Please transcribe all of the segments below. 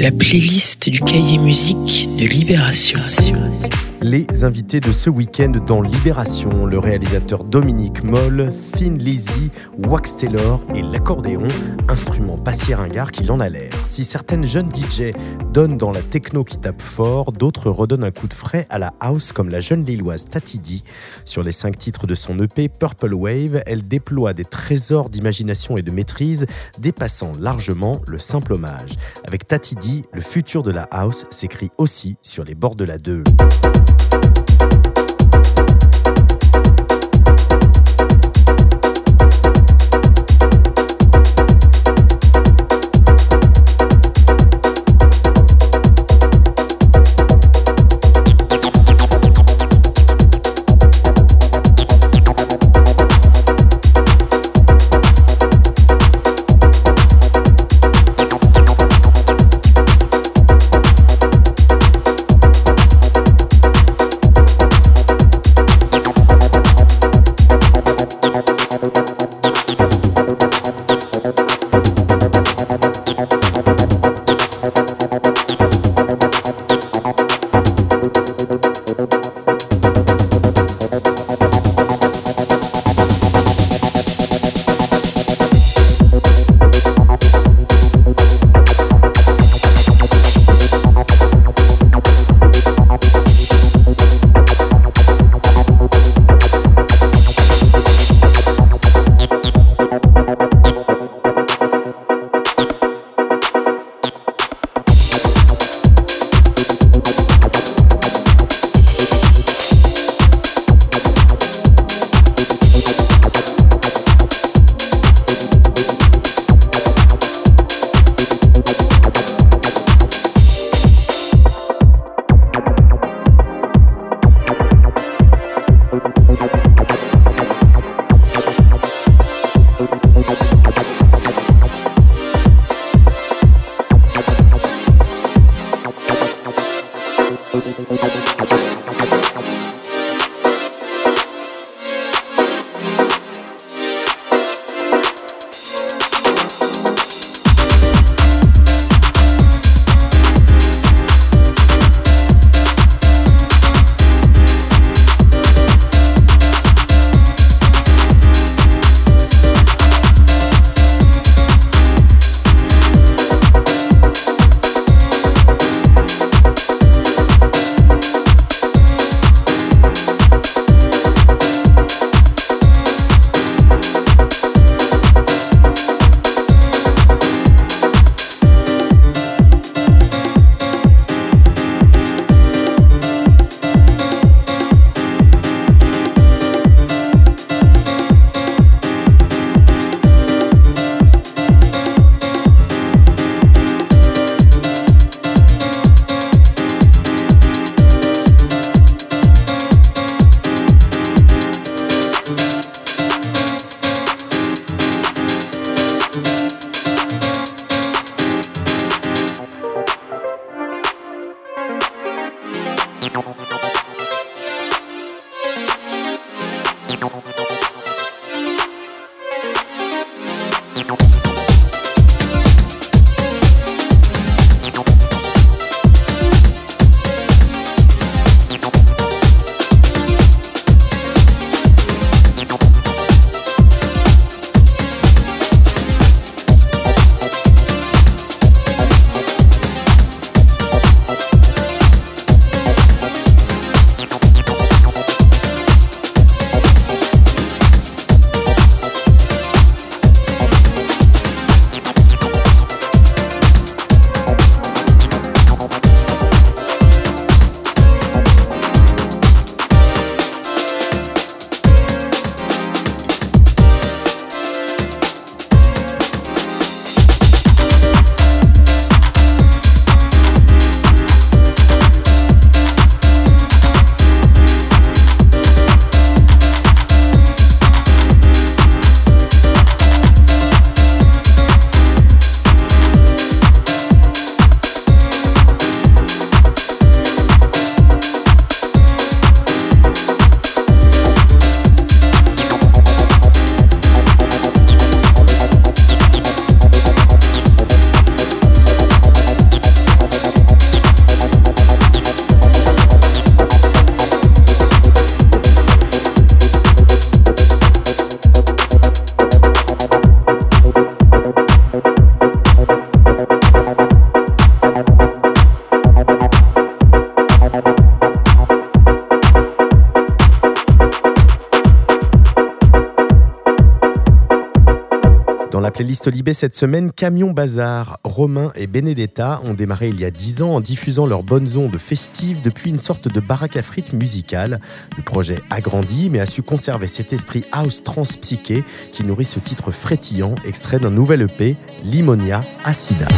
la playlist du cahier musique de Libération. Les invités de ce week-end dans Libération, le réalisateur Dominique Moll, Thin Lizzy, Wax Taylor et l'accordéon, instrument passier ringard qu'il en a l'air. Si certaines jeunes DJ donnent dans la techno qui tape fort, d'autres redonnent un coup de frais à la house comme la jeune lilloise Tatidi. Sur les cinq titres de son EP Purple Wave, elle déploie des trésors d'imagination et de maîtrise dépassant largement le simple hommage. Avec Tatidi, le futur de la house s'écrit aussi sur les bords de la 2. Thank you. La playlist Libé cette semaine, Camion Bazar. Romain et Benedetta ont démarré il y a 10 ans en diffusant leurs bonnes ondes festives depuis une sorte de baraque à frites musicale. Le projet a grandi mais a su conserver cet esprit house transpsyché qui nourrit ce titre frétillant, extrait d'un nouvel EP, Limonia Acida.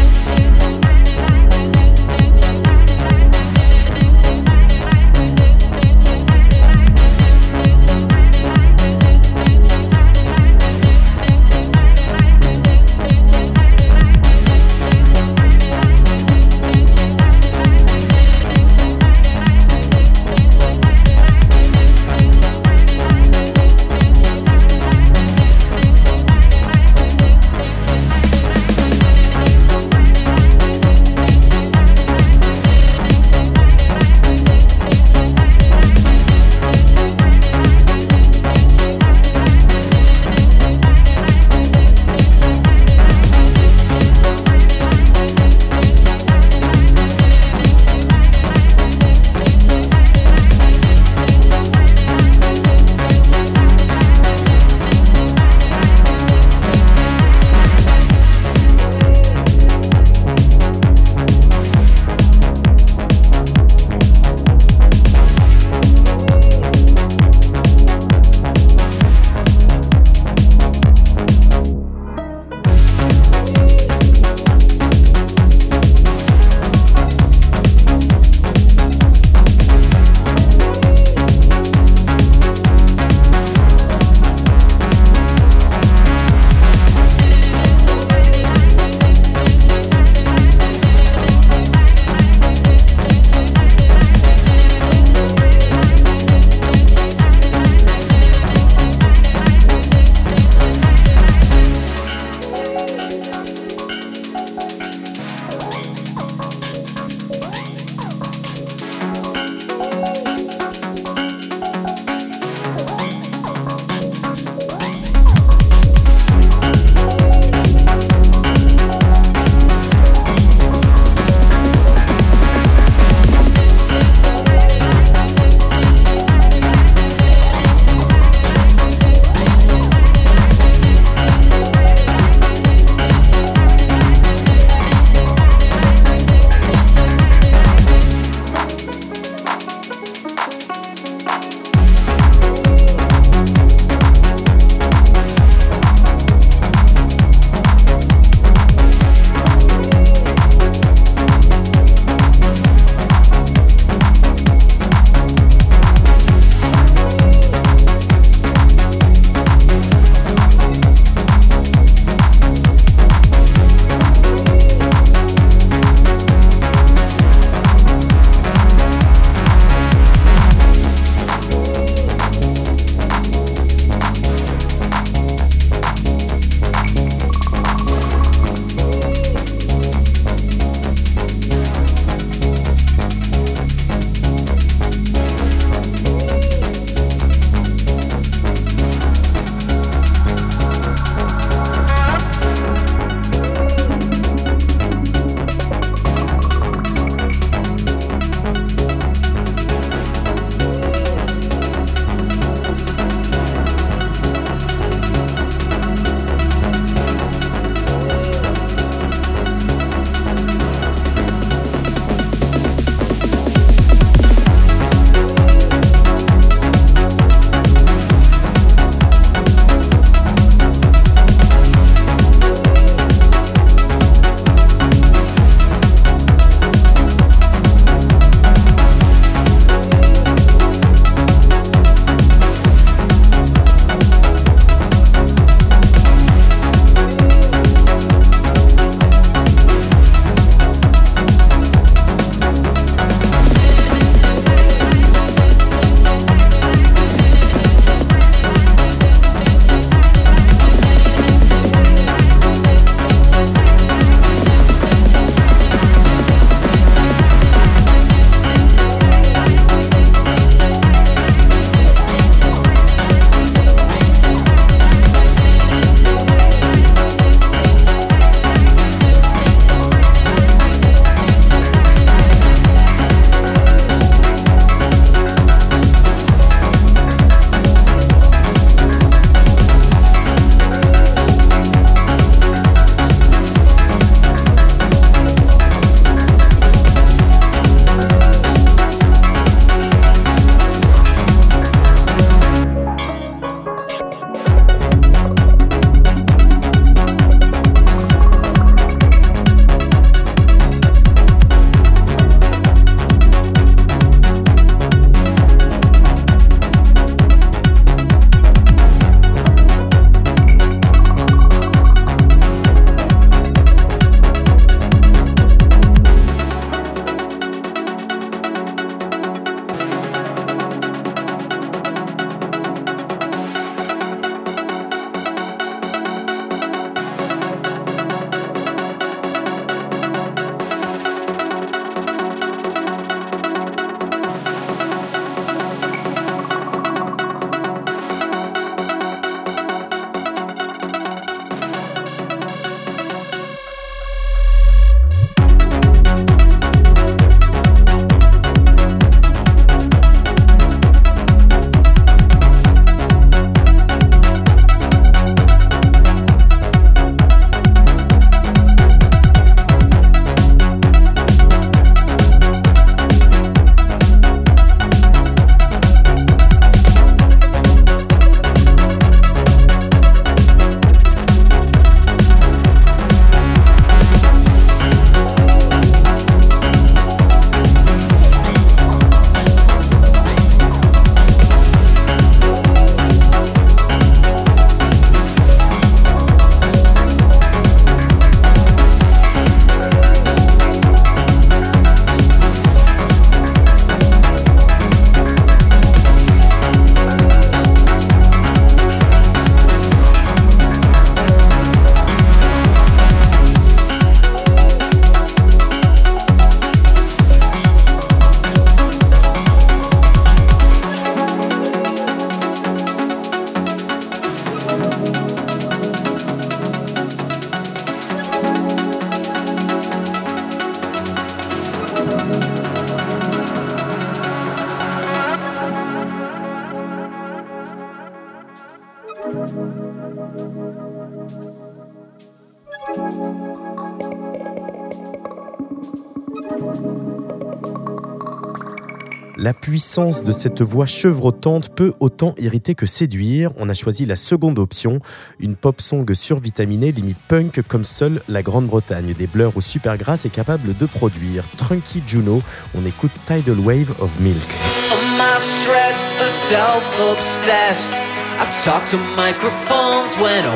Puissance de cette voix chevrotante peut autant irriter que séduire. On a choisi la seconde option, une pop song survitaminée limite punk comme seule la Grande-Bretagne des Blurs ou Supergrass est capable de produire. Trunky Juno, on écoute Tidal Wave of Milk.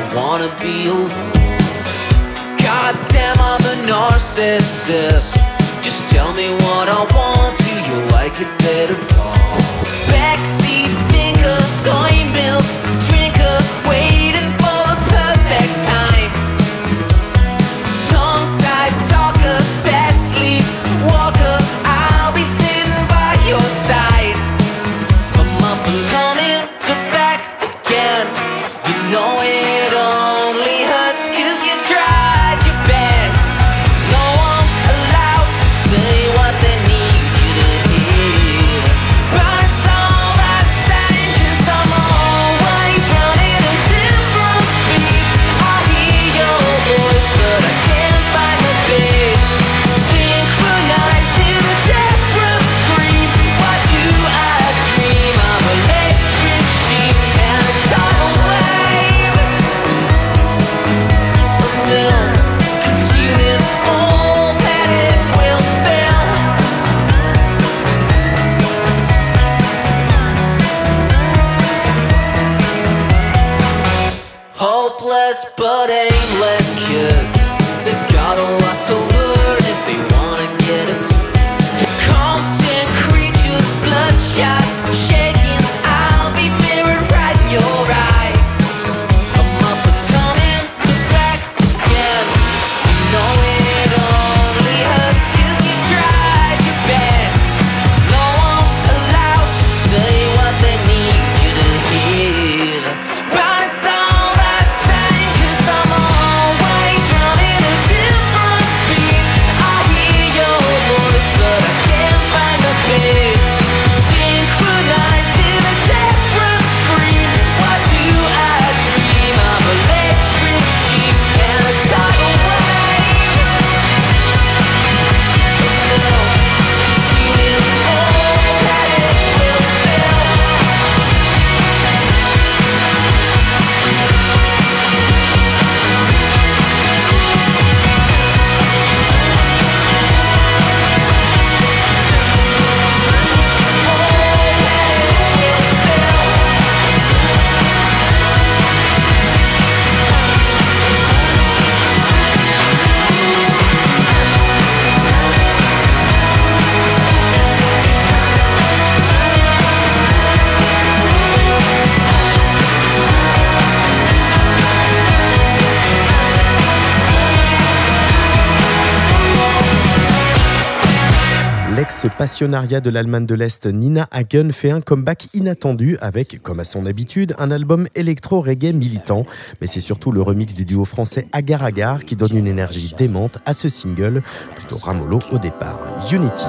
Alone. Goddamn, I'm a narcissist. Just tell me what I want. Like it better? Backseat thinker, soy milk L'ex-passionnariat de l'Allemagne de l'Est Nina Hagen fait un comeback inattendu avec, comme à son habitude, un album électro-reggae militant. Mais c'est surtout le remix du duo français Agar Agar qui donne une énergie démente à ce single, plutôt ramolo au départ. Unity.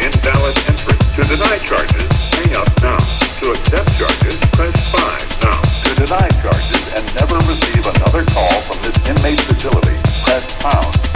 Invalid entry. To deny charges, hang up now. To accept charges, press 5 now. To deny charges and never receive another call from this inmate facility, press pound.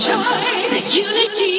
joy, the unity.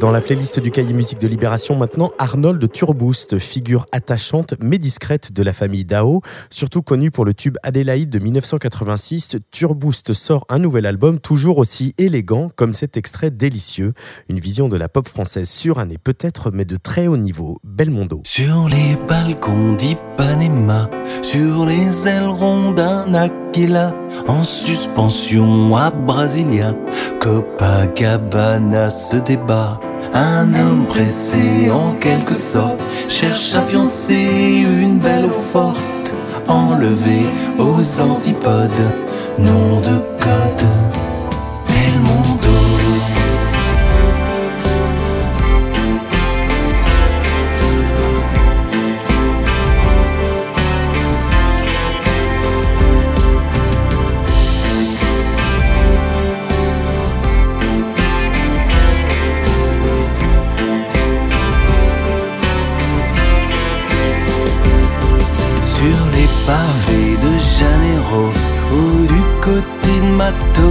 Dans la playlist du cahier musique de Libération, maintenant, Arnold Turboost, figure attachante mais discrète de la famille Dao, surtout connu pour le tube Adélaïde de 1986. Turboost sort un nouvel album toujours aussi élégant comme cet extrait délicieux. Une vision de la pop française surannée peut-être, mais de très haut niveau. Belmondo. Sur les balcons d'Ipanema, sur les ailerons d'un Aquila, en suspension à Brasilia, Copacabana se débat. Un homme pressé en quelque sorte cherche à fiancer une belle forte, enlevée aux antipodes, nom de code, Belmondo.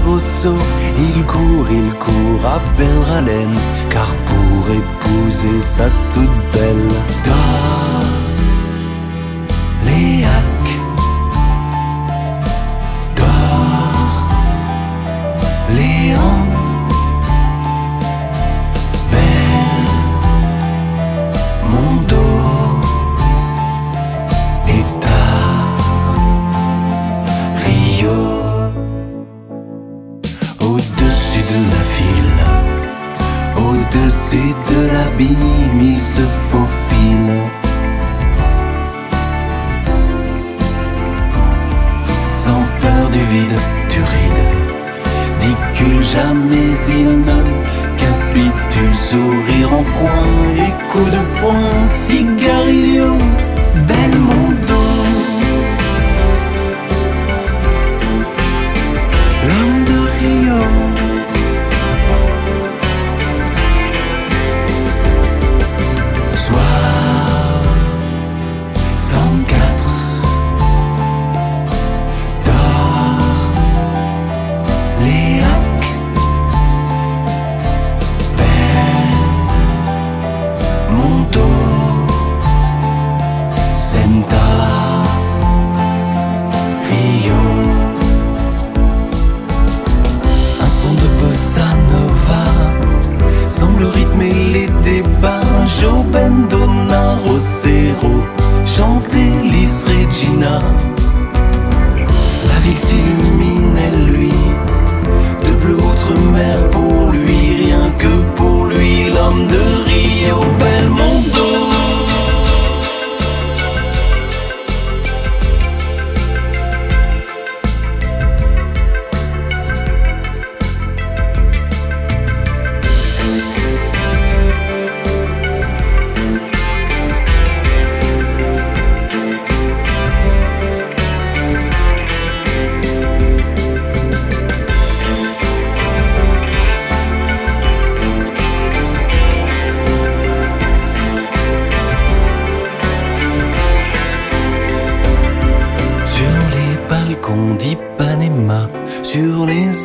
Il court, il court à perdre haleine, car pour épouser sa toute belle dort Léac, au-dessus de l'abîme, il se faufile. Sans peur du vide, du ride, dit jamais il ne capitule, sourire en coin et coup de poing, cigarillo, Belmondo. L'homme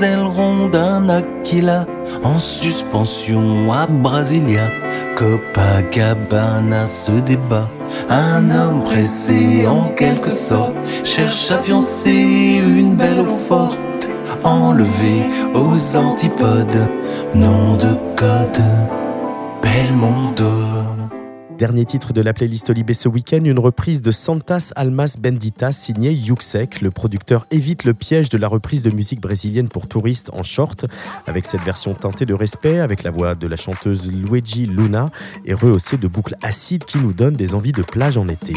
ailerons d'un Aquila, en suspension à Brasilia, Copacabana se débat. Un homme pressé en quelque sorte cherche à fiancer une belle eau forte, enlevée aux antipodes, nom de code, Belmondo. Dernier titre de la playlist Libé ce week-end, une reprise de Santas Almas Benditas signée Yuxek. Le producteur évite le piège de la reprise de musique brésilienne pour touristes en short, avec cette version teintée de respect, avec la voix de la chanteuse Luigi Luna et rehaussée de boucles acides qui nous donnent des envies de plage en été.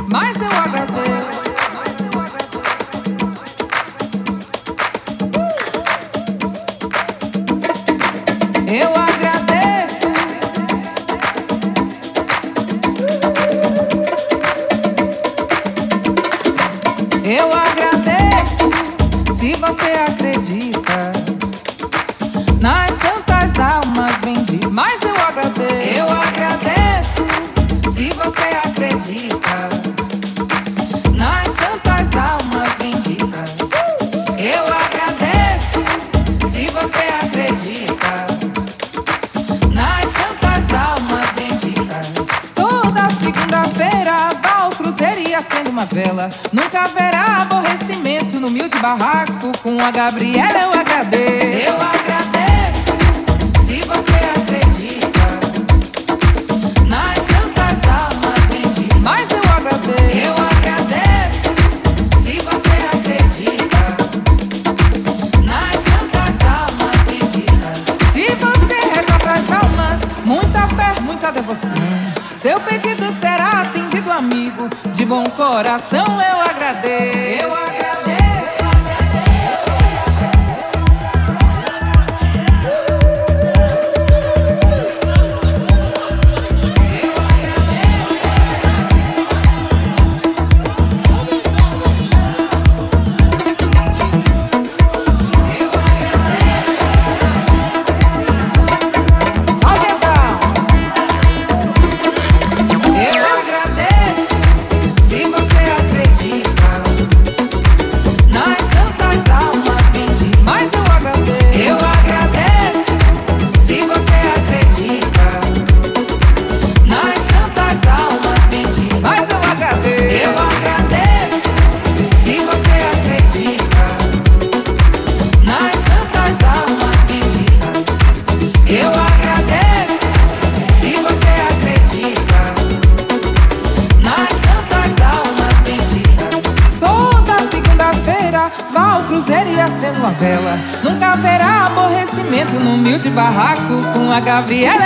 Coração Gabriela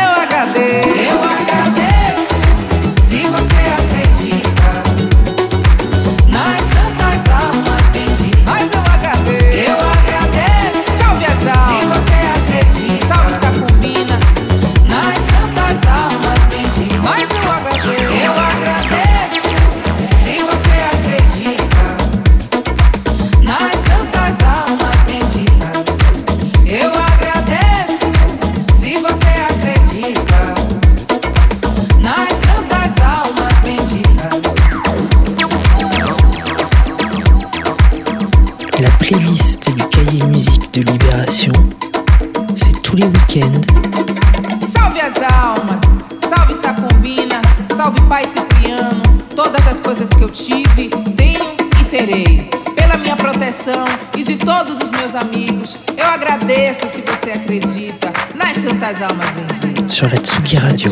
sur la Tsugi Radio.